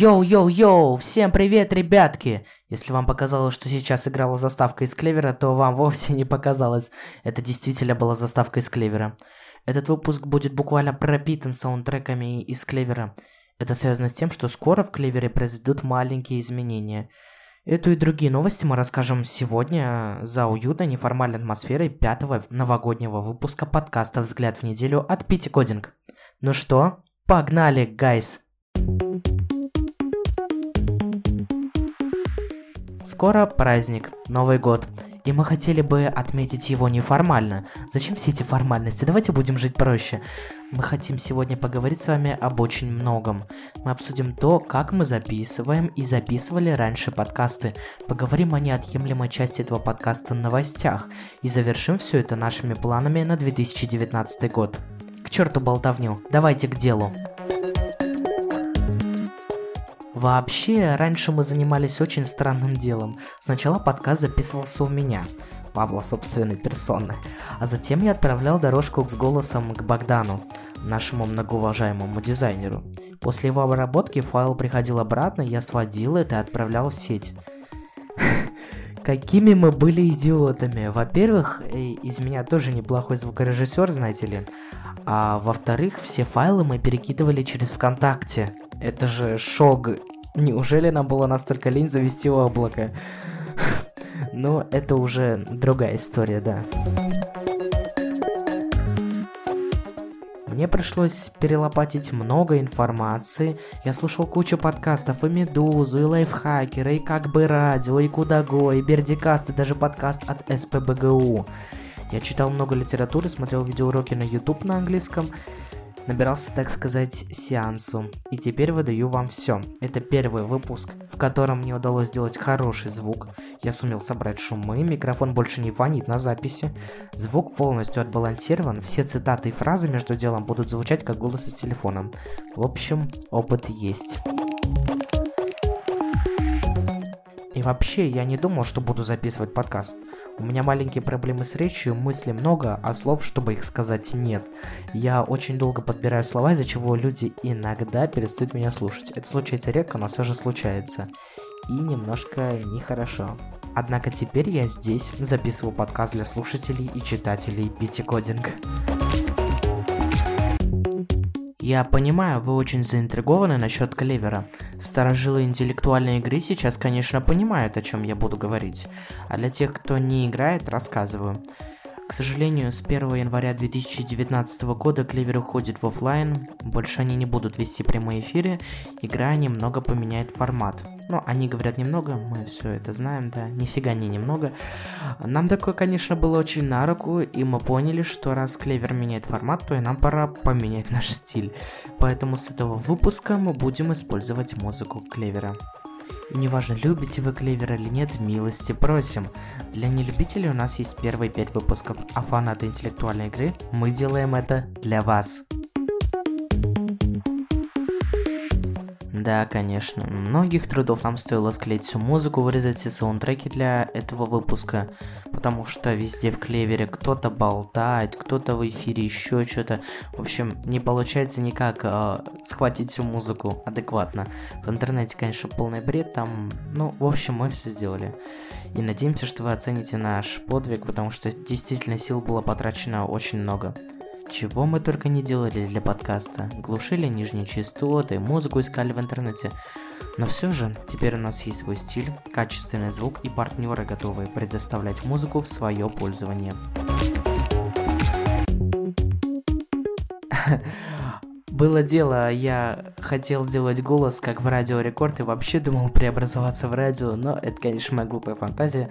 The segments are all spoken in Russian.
Йоу-йоу-йоу! Всем привет, ребятки! Если вам показалось, что сейчас играла заставка из Клевера, то вам вовсе не показалось. Это действительно была заставка из Клевера. Этот выпуск будет буквально пропитан саундтреками из Клевера. Это связано с тем, что скоро в Клевере произойдут маленькие изменения. Эту и другие новости мы расскажем сегодня за уютной неформальной атмосферой пятого новогоднего выпуска подкаста «Взгляд в неделю» от Пити Кодинг. Ну что, погнали, гайс! Скоро праздник, Новый год. И мы хотели бы отметить его неформально. Зачем все эти формальности? Давайте будем жить проще. Мы хотим сегодня поговорить с вами об очень многом. Мы обсудим то, как мы записываем и записывали раньше подкасты. Поговорим о неотъемлемой части этого подкаста новостях. И завершим все это нашими планами на 2019 год. К черту болтовню, давайте к делу. Вообще, раньше мы занимались очень странным делом. Сначала подкаст записывался у меня, Павла собственной персоны, а затем я отправлял дорожку с голосом к Богдану, нашему многоуважаемому дизайнеру. После его обработки файл приходил обратно, я сводил это и отправлял в сеть. Какими мы были идиотами. Во-первых, из меня тоже неплохой звукорежиссер, знаете ли. А во-вторых, все файлы мы перекидывали через ВКонтакте. Это же шок. Неужели нам было настолько лень завести облако? Но это уже другая история, да. Мне пришлось перелопатить много информации. Я слушал кучу подкастов и Медузу, и Лайфхакера, и Как бы Радио, и Кудаго, и Бердикаст, и даже подкаст от СПБГУ. Я читал много литературы, смотрел видеоуроки на YouTube на английском, набирался, так сказать, сеансу. И теперь выдаю вам все. Это первый выпуск, в котором мне удалось сделать хороший звук. Я сумел собрать шумы, микрофон больше не фонит на записи. Звук полностью отбалансирован, все цитаты и фразы между делом будут звучать как голос из телефона. В общем, опыт есть. И вообще, я не думал, что буду записывать подкаст. У меня маленькие проблемы с речью, мыслей много, а слов, чтобы их сказать, нет. Я очень долго подбираю слова, из-за чего люди иногда перестают меня слушать. Это случается редко, но все же случается. И немножко нехорошо. Однако теперь я здесь записываю подкаст для слушателей и читателей Пити Кодинг. Я понимаю, вы очень заинтригованы насчет клевера. Старожилы интеллектуальной игры сейчас, конечно, понимают, о чем я буду говорить. А для тех, кто не играет, рассказываю. К сожалению, с 1 января 2019 года Клевер уходит в офлайн, больше они не будут вести прямые эфиры, игра немного поменяет формат. Ну, они говорят немного, мы все это знаем, да, нифига не немного. Нам такое, конечно, было очень на руку, и мы поняли, что раз Клевер меняет формат, то и нам пора поменять наш стиль. Поэтому с этого выпуска мы будем использовать музыку Клевера. Неважно, любите вы Клевер или нет, милости просим. Для нелюбителей у нас есть первые пять выпусков, а фанаты интеллектуальной игры мы делаем это для вас. Да, конечно. Многих трудов нам стоило склеить всю музыку, вырезать все саундтреки для этого выпуска, потому что везде в клевере кто-то болтает, кто-то в эфире еще что-то. В общем, не получается никак э, схватить всю музыку адекватно. В интернете, конечно, полный бред, там, ну, в общем, мы все сделали. И надеемся, что вы оцените наш подвиг, потому что действительно сил было потрачено очень много. Чего мы только не делали для подкаста. Глушили нижние частоты, музыку искали в интернете. Но все же, теперь у нас есть свой стиль, качественный звук и партнеры, готовые предоставлять музыку в свое пользование. Было дело, я хотел сделать голос, как в радио рекорд, и вообще думал преобразоваться в радио, но это, конечно, моя глупая фантазия.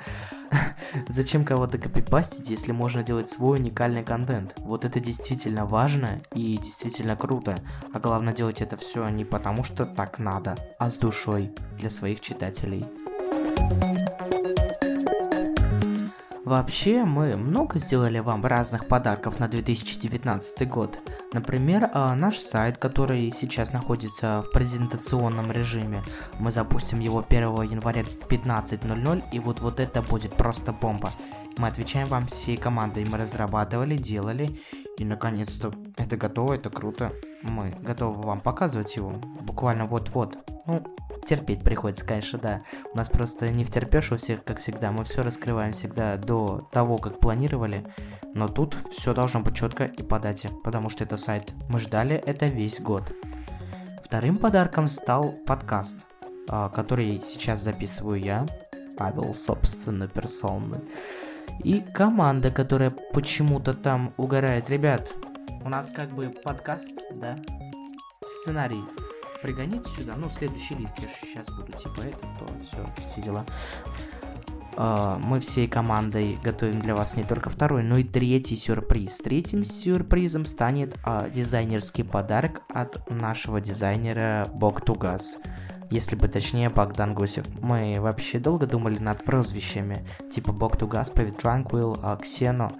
Зачем кого-то копипастить, если можно делать свой уникальный контент? Вот это действительно важно и действительно круто. А главное делать это все не потому, что так надо, а с душой для своих читателей. Вообще, мы много сделали вам разных подарков на 2019 год. Например, а, наш сайт, который сейчас находится в презентационном режиме. Мы запустим его 1 января 15.00, и вот, вот это будет просто бомба. Мы отвечаем вам всей командой, мы разрабатывали, делали, и наконец-то это готово, это круто. Мы готовы вам показывать его, буквально вот-вот. Ну, терпеть приходится, конечно, да. У нас просто не втерпешь у всех, как всегда. Мы все раскрываем всегда до того, как планировали. Но тут все должно быть четко и по дате, потому что это сайт. Мы ждали это весь год. Вторым подарком стал подкаст, а, который сейчас записываю я, Павел, собственно, персонный. И команда, которая почему-то там угорает. Ребят, у нас как бы подкаст, да? Сценарий пригоните сюда. Ну, следующий лист я сейчас буду типа это, то все, все дела. Uh, мы всей командой готовим для вас не только второй, но и третий сюрприз. Третьим сюрпризом станет uh, дизайнерский подарок от нашего дизайнера Бог Тугас если бы точнее Богдан Гусев. Мы вообще долго думали над прозвищами, типа Бог Тугас, Павит Ксено.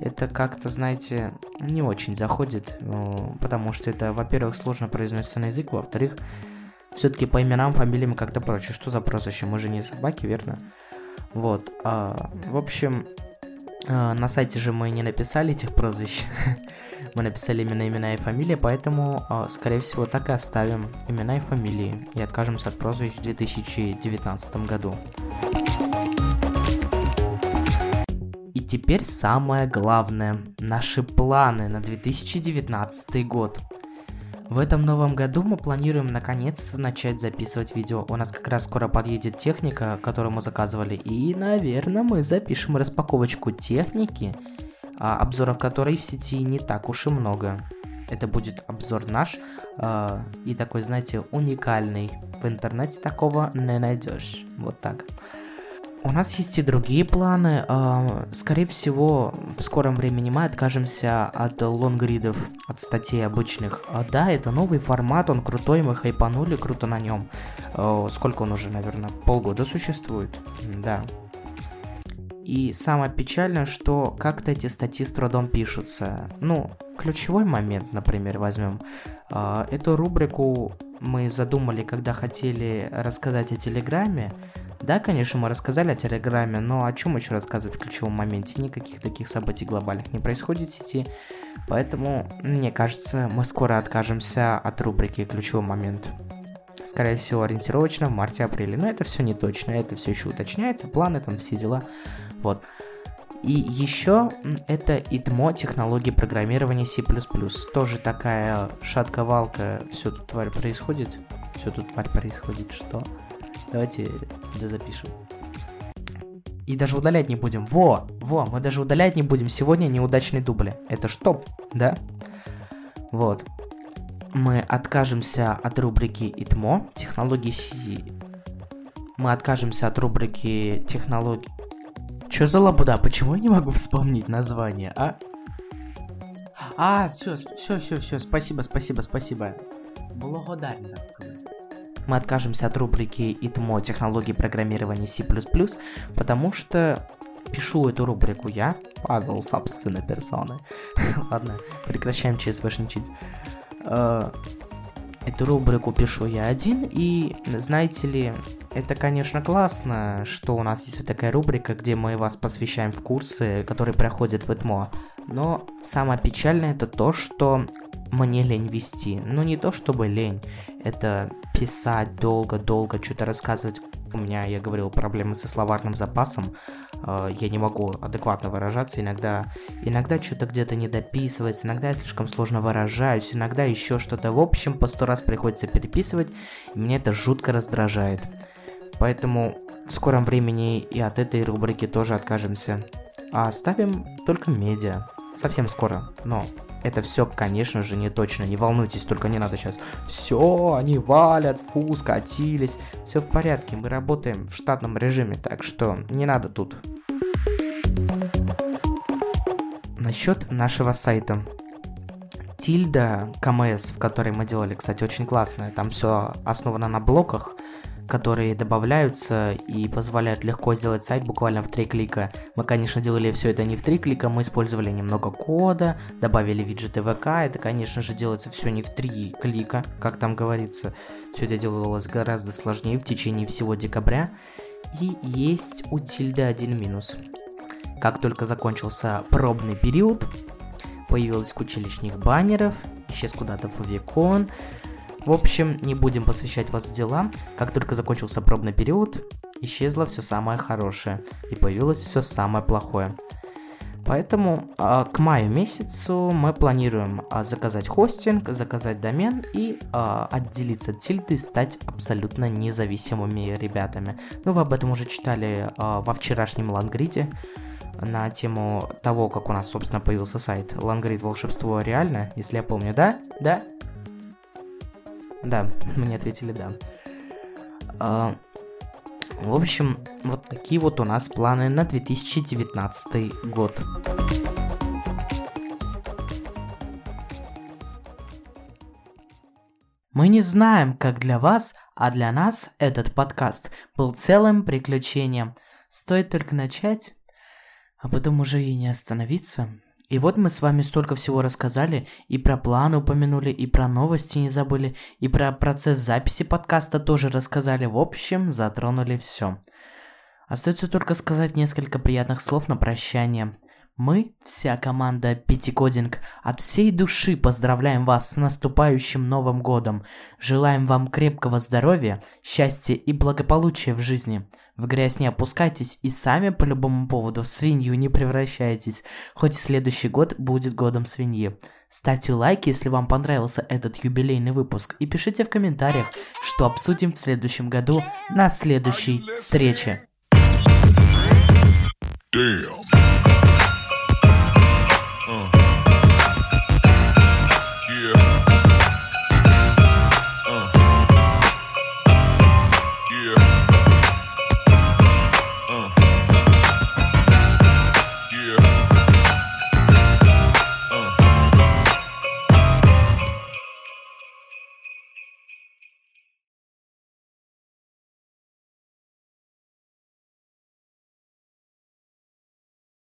Это как-то, знаете, не очень заходит, ну, потому что это, во-первых, сложно произносится на язык, во-вторых, все-таки по именам, фамилиям как-то прочее. Что за прозвище? Мы же не собаки, верно? Вот. А, в общем, на сайте же мы не написали этих прозвищ. мы написали именно имена и фамилии, поэтому, а, скорее всего, так и оставим имена и фамилии и откажемся от прозвищ в 2019 году. И теперь самое главное, наши планы на 2019 год. В этом новом году мы планируем наконец начать записывать видео. У нас как раз скоро подъедет техника, которую мы заказывали. И, наверное, мы запишем распаковочку техники а, обзоров которой в сети не так уж и много. Это будет обзор наш э, и такой, знаете, уникальный. В интернете такого не найдешь. Вот так. У нас есть и другие планы. Э, скорее всего, в скором времени мы откажемся от лонгридов, от статей обычных. А, да, это новый формат, он крутой, мы хайпанули, круто на нем. Э, сколько он уже, наверное, полгода существует? Да, и самое печальное, что как-то эти статьи с трудом пишутся. Ну, ключевой момент, например, возьмем. А, эту рубрику мы задумали, когда хотели рассказать о Телеграме. Да, конечно, мы рассказали о Телеграме, но о чем еще рассказывать в ключевом моменте? Никаких таких событий глобальных не происходит в сети. Поэтому, мне кажется, мы скоро откажемся от рубрики «Ключевой момент» скорее всего, ориентировочно в марте-апреле. Но это все не точно, это все еще уточняется, планы там, все дела. Вот. И еще это ИТМО, технологии программирования C++. Тоже такая шатковалка, все тут тварь происходит. Все тут тварь происходит, что? Давайте запишем. И даже удалять не будем. Во, во, мы даже удалять не будем. Сегодня неудачный дубли. Это что, да? Вот. Мы откажемся от рубрики ИТМО, технологии C. Мы откажемся от рубрики технологии Чё за лабуда? Почему я не могу вспомнить название, а? А, все, все, все, все, спасибо, спасибо, спасибо. Благодарен, так сказать. Мы откажемся от рубрики ИТМО технологии программирования C++, потому что пишу эту рубрику я, Павел, собственно, персоны. Ладно, прекращаем ЧСВшничать. А, эту рубрику пишу я один, и, знаете ли, это, конечно, классно, что у нас есть вот такая рубрика, где мы вас посвящаем в курсы, которые проходят в ЭТМО. Но самое печальное это то, что мне лень вести. Ну, не то чтобы лень, это писать долго-долго, что-то рассказывать. У меня, я говорил, проблемы со словарным запасом. Э, я не могу адекватно выражаться. Иногда, иногда что-то где-то не дописывается, иногда я слишком сложно выражаюсь, иногда еще что-то. В общем, по сто раз приходится переписывать, и меня это жутко раздражает. Поэтому в скором времени и от этой рубрики тоже откажемся. А оставим только медиа. Совсем скоро. Но это все, конечно же, не точно. Не волнуйтесь, только не надо сейчас. Все, они валят, фу, скатились. Все в порядке, мы работаем в штатном режиме, так что не надо тут. Насчет нашего сайта. Тильда КМС, в которой мы делали, кстати, очень классная. Там все основано на блоках которые добавляются и позволяют легко сделать сайт буквально в три клика. Мы, конечно, делали все это не в три клика, мы использовали немного кода, добавили виджеты ВК, это, конечно же, делается все не в три клика, как там говорится. Все это делалось гораздо сложнее в течение всего декабря. И есть у Тильды один минус. Как только закончился пробный период, появилась куча лишних баннеров, исчез куда-то фавикон, В общем, не будем посвящать вас в дела. Как только закончился пробный период, исчезло все самое хорошее и появилось все самое плохое. Поэтому э, к маю месяцу мы планируем э, заказать хостинг, заказать домен и э, отделиться от тильды, стать абсолютно независимыми ребятами. Ну, вы об этом уже читали э, во вчерашнем лангриде на тему того, как у нас, собственно, появился сайт Лангрид Волшебство реально, если я помню, да? Да? Да, мне ответили да. А, в общем, вот такие вот у нас планы на 2019 год. Мы не знаем, как для вас, а для нас этот подкаст был целым приключением. Стоит только начать, а потом уже и не остановиться. И вот мы с вами столько всего рассказали, и про планы упомянули, и про новости не забыли, и про процесс записи подкаста тоже рассказали. В общем, затронули все. Остается только сказать несколько приятных слов на прощание. Мы, вся команда Пятикодинг, от всей души поздравляем вас с наступающим Новым Годом. Желаем вам крепкого здоровья, счастья и благополучия в жизни. В грязь не опускайтесь и сами по любому поводу в свинью не превращайтесь, хоть и следующий год будет годом свиньи. Ставьте лайки, если вам понравился этот юбилейный выпуск, и пишите в комментариях, что обсудим в следующем году на следующей встрече. Damn.